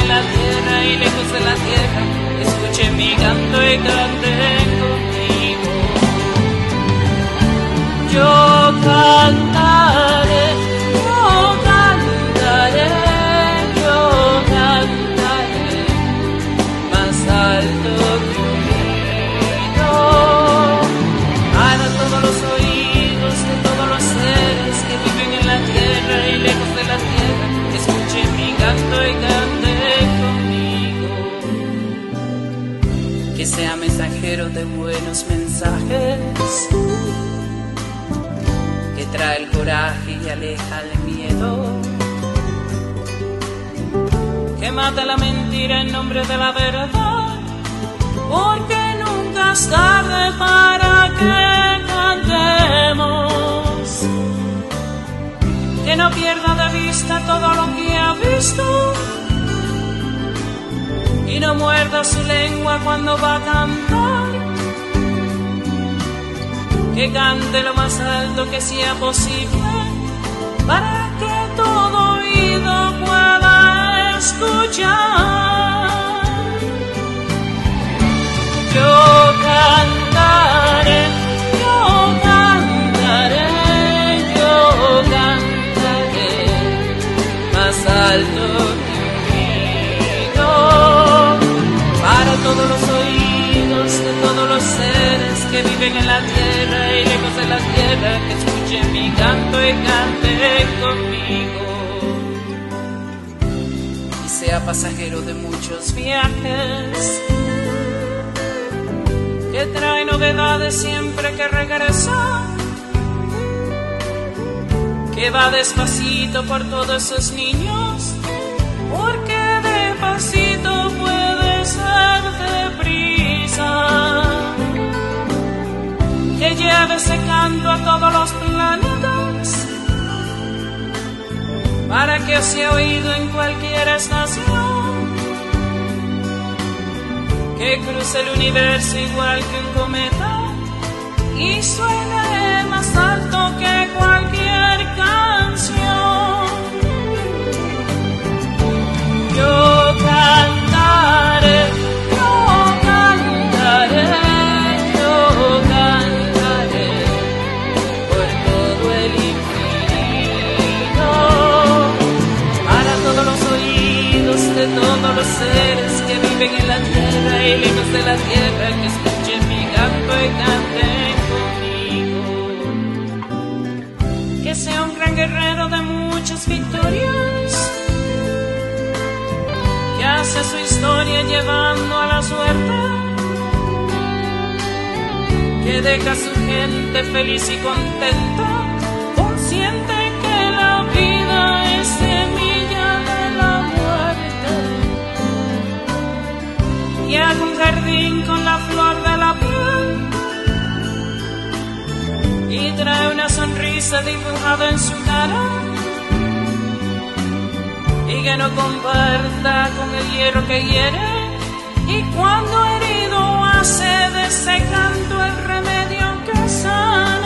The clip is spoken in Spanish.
en la tierra y lejos de la tierra, escuchen mi canto y canten de buenos mensajes, que trae el coraje y aleja el miedo. Que mata la mentira en nombre de la verdad, porque nunca es tarde para que cantemos. Que no pierda no muerda su lengua cuando va a cantar. Que cante lo más alto que sea posible para que todo oído pueda escuchar. En la tierra y lejos de la tierra que escuchen mi canto y canten conmigo. Y sea pasajero de muchos viajes que trae novedades siempre que regresa, que va despacito por todos esos niños, para que sea oído en cualquier estación. Que cruce el universo igual que un cometa y suene todos los seres que viven en la tierra y lejos de la tierra que escuchen mi canto y canten conmigo. Que sea un gran guerrero de muchas victorias, que hace su historia llevando a la suerte, que deja a su gente feliz y contenta, y haga un jardín con la flor de la piel y trae una sonrisa dibujada en su cara. Y que no comparta con el hierro que hiere. Y cuando herido hace de ese canto el remedio que sana